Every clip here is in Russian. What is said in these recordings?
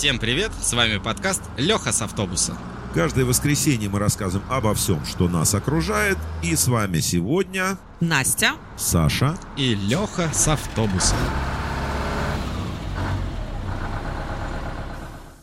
Всем привет, с вами подкаст Леха с автобуса. Каждое воскресенье мы рассказываем обо всем, что нас окружает. И с вами сегодня Настя. Саша. И Леха с автобуса.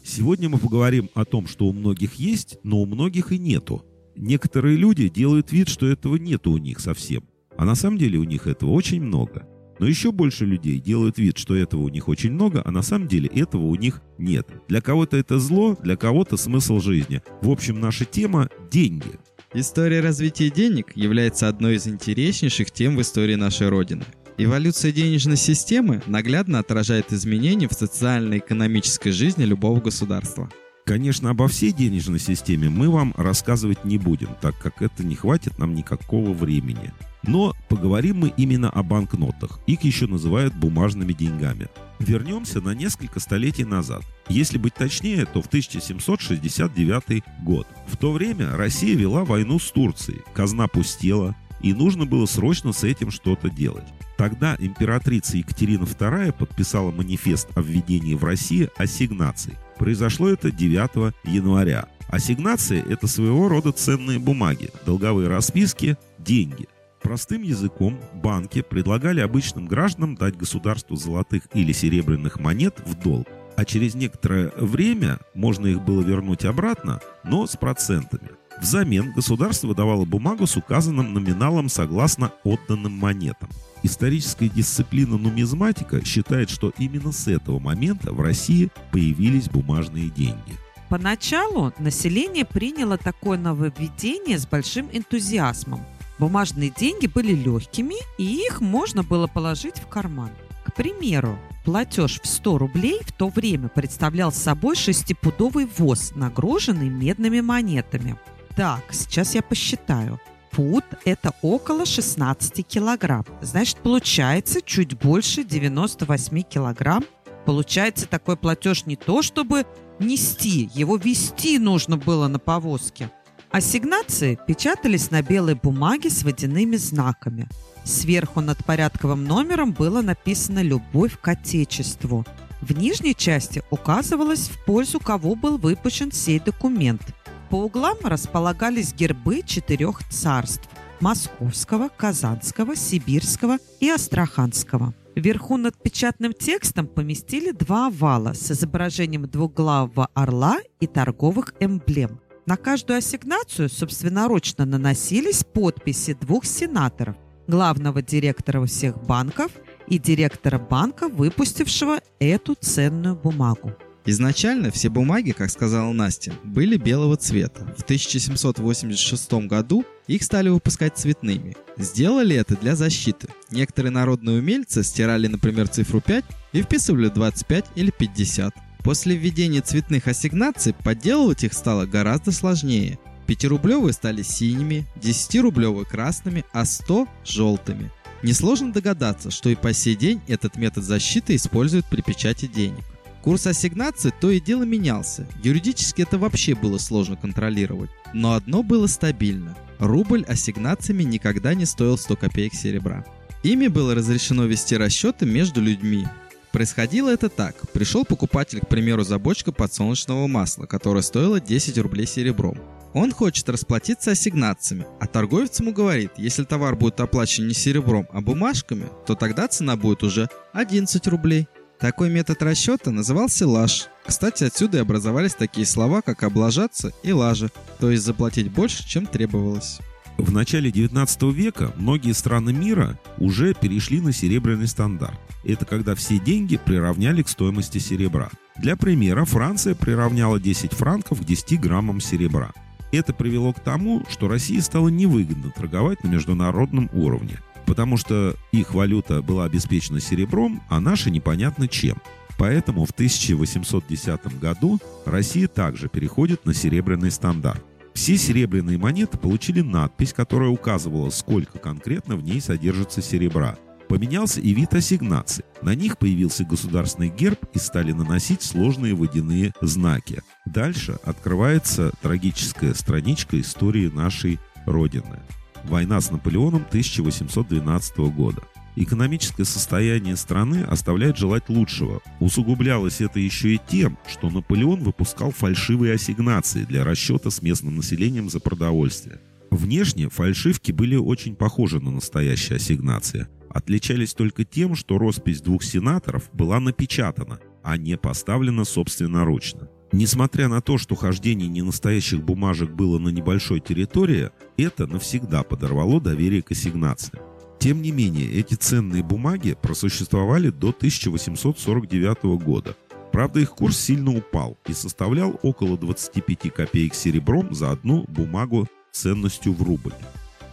Сегодня мы поговорим о том, что у многих есть, но у многих и нету. Некоторые люди делают вид, что этого нету у них совсем. А на самом деле у них этого очень много. Но еще больше людей делают вид, что этого у них очень много, а на самом деле этого у них нет. Для кого-то это зло, для кого-то смысл жизни. В общем, наша тема – деньги. История развития денег является одной из интереснейших тем в истории нашей Родины. Эволюция денежной системы наглядно отражает изменения в социально-экономической жизни любого государства. Конечно, обо всей денежной системе мы вам рассказывать не будем, так как это не хватит нам никакого времени. Но поговорим мы именно о банкнотах. Их еще называют бумажными деньгами. Вернемся на несколько столетий назад. Если быть точнее, то в 1769 год. В то время Россия вела войну с Турцией, казна пустела, и нужно было срочно с этим что-то делать. Тогда императрица Екатерина II подписала манифест о введении в России ассигнаций. Произошло это 9 января. Ассигнации – это своего рода ценные бумаги, долговые расписки, деньги. Простым языком банки предлагали обычным гражданам дать государству золотых или серебряных монет в долг, а через некоторое время можно их было вернуть обратно, но с процентами. Взамен государство выдавало бумагу с указанным номиналом согласно отданным монетам. Историческая дисциплина нумизматика считает, что именно с этого момента в России появились бумажные деньги. Поначалу население приняло такое нововведение с большим энтузиазмом. Бумажные деньги были легкими, и их можно было положить в карман. К примеру, платеж в 100 рублей в то время представлял собой шестипудовый воз, нагруженный медными монетами. Так, сейчас я посчитаю. Пуд – это около 16 килограмм. Значит, получается чуть больше 98 килограмм. Получается, такой платеж не то, чтобы нести, его вести нужно было на повозке. Ассигнации печатались на белой бумаге с водяными знаками. Сверху над порядковым номером было написано «Любовь к Отечеству». В нижней части указывалось, в пользу кого был выпущен сей документ. По углам располагались гербы четырех царств – Московского, Казанского, Сибирского и Астраханского. Вверху над печатным текстом поместили два овала с изображением двуглавого орла и торговых эмблем. На каждую ассигнацию собственноручно наносились подписи двух сенаторов – главного директора всех банков и директора банка, выпустившего эту ценную бумагу. Изначально все бумаги, как сказала Настя, были белого цвета. В 1786 году их стали выпускать цветными. Сделали это для защиты. Некоторые народные умельцы стирали, например, цифру 5 и вписывали 25 или 50. После введения цветных ассигнаций подделывать их стало гораздо сложнее. 5-рублевые стали синими, 10-рублевые красными, а 100 – желтыми. Несложно догадаться, что и по сей день этот метод защиты используют при печати денег. Курс ассигнации то и дело менялся. Юридически это вообще было сложно контролировать. Но одно было стабильно. Рубль ассигнациями никогда не стоил 100 копеек серебра. Ими было разрешено вести расчеты между людьми. Происходило это так. Пришел покупатель, к примеру, за бочку подсолнечного масла, которая стоила 10 рублей серебром. Он хочет расплатиться ассигнациями, а торговец ему говорит, если товар будет оплачен не серебром, а бумажками, то тогда цена будет уже 11 рублей. Такой метод расчета назывался лаж. Кстати, отсюда и образовались такие слова, как облажаться и лажа, то есть заплатить больше, чем требовалось. В начале 19 века многие страны мира уже перешли на серебряный стандарт. Это когда все деньги приравняли к стоимости серебра. Для примера, Франция приравняла 10 франков к 10 граммам серебра. Это привело к тому, что России стало невыгодно торговать на международном уровне потому что их валюта была обеспечена серебром, а наша непонятно чем. Поэтому в 1810 году Россия также переходит на серебряный стандарт. Все серебряные монеты получили надпись, которая указывала, сколько конкретно в ней содержится серебра. Поменялся и вид ассигнаций. На них появился государственный герб и стали наносить сложные водяные знаки. Дальше открывается трагическая страничка истории нашей Родины. Война с Наполеоном 1812 года. Экономическое состояние страны оставляет желать лучшего. Усугублялось это еще и тем, что Наполеон выпускал фальшивые ассигнации для расчета с местным населением за продовольствие. Внешне фальшивки были очень похожи на настоящие ассигнации. Отличались только тем, что роспись двух сенаторов была напечатана, а не поставлена собственноручно. Несмотря на то, что хождение ненастоящих бумажек было на небольшой территории, это навсегда подорвало доверие к ассигнациям. Тем не менее, эти ценные бумаги просуществовали до 1849 года. Правда, их курс сильно упал и составлял около 25 копеек серебром за одну бумагу ценностью в рубль.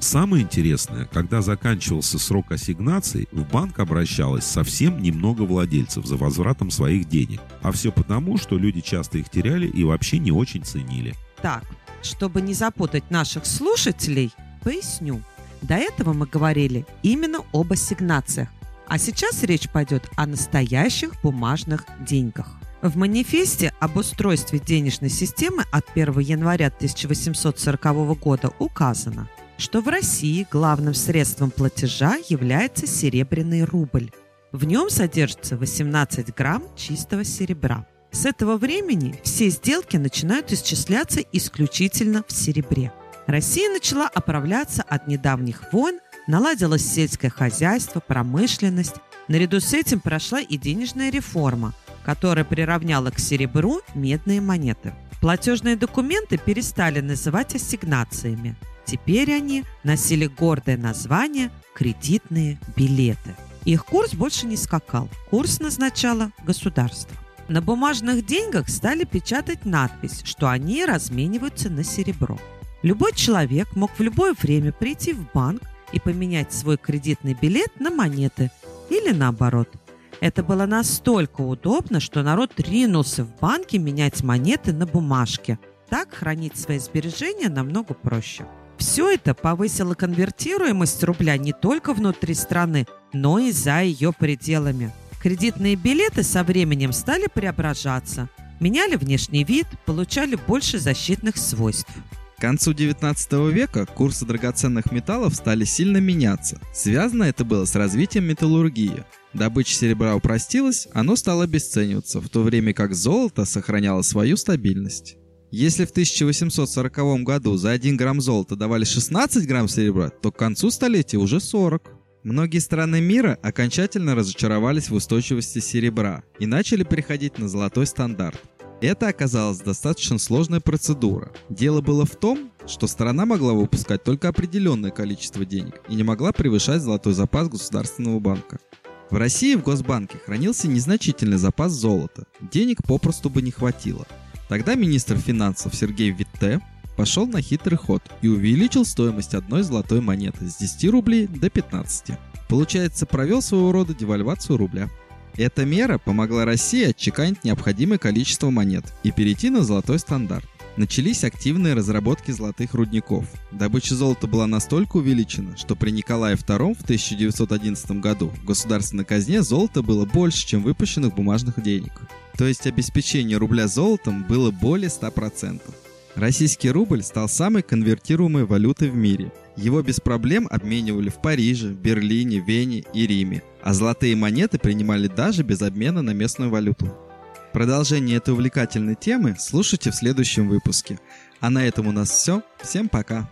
Самое интересное, когда заканчивался срок ассигнаций, в банк обращалось совсем немного владельцев за возвратом своих денег. А все потому, что люди часто их теряли и вообще не очень ценили. Так, чтобы не запутать наших слушателей, поясню. До этого мы говорили именно об ассигнациях, а сейчас речь пойдет о настоящих бумажных деньгах. В манифесте об устройстве денежной системы от 1 января 1840 года указано, что в России главным средством платежа является серебряный рубль. В нем содержится 18 грамм чистого серебра. С этого времени все сделки начинают исчисляться исключительно в серебре. Россия начала оправляться от недавних войн, наладилось сельское хозяйство, промышленность. Наряду с этим прошла и денежная реформа, которая приравняла к серебру медные монеты. Платежные документы перестали называть ассигнациями. Теперь они носили гордое название «кредитные билеты». Их курс больше не скакал. Курс назначало государство. На бумажных деньгах стали печатать надпись, что они размениваются на серебро. Любой человек мог в любое время прийти в банк и поменять свой кредитный билет на монеты или наоборот. Это было настолько удобно, что народ ринулся в банки менять монеты на бумажке. Так хранить свои сбережения намного проще. Все это повысило конвертируемость рубля не только внутри страны, но и за ее пределами. Кредитные билеты со временем стали преображаться, меняли внешний вид, получали больше защитных свойств. К концу 19 века курсы драгоценных металлов стали сильно меняться. Связано это было с развитием металлургии. Добыча серебра упростилась, оно стало обесцениваться, в то время как золото сохраняло свою стабильность. Если в 1840 году за 1 грамм золота давали 16 грамм серебра, то к концу столетия уже 40. Многие страны мира окончательно разочаровались в устойчивости серебра и начали переходить на золотой стандарт. Это оказалась достаточно сложная процедура. Дело было в том, что страна могла выпускать только определенное количество денег и не могла превышать золотой запас Государственного банка. В России в Госбанке хранился незначительный запас золота. Денег попросту бы не хватило. Тогда министр финансов Сергей Витте пошел на хитрый ход и увеличил стоимость одной золотой монеты с 10 рублей до 15. Получается, провел своего рода девальвацию рубля. Эта мера помогла России отчеканить необходимое количество монет и перейти на золотой стандарт. Начались активные разработки золотых рудников. Добыча золота была настолько увеличена, что при Николае II в 1911 году в государственной казне золота было больше, чем выпущенных бумажных денег. То есть обеспечение рубля золотом было более 100%. Российский рубль стал самой конвертируемой валютой в мире. Его без проблем обменивали в Париже, Берлине, Вене и Риме, а золотые монеты принимали даже без обмена на местную валюту. Продолжение этой увлекательной темы слушайте в следующем выпуске. А на этом у нас все. Всем пока!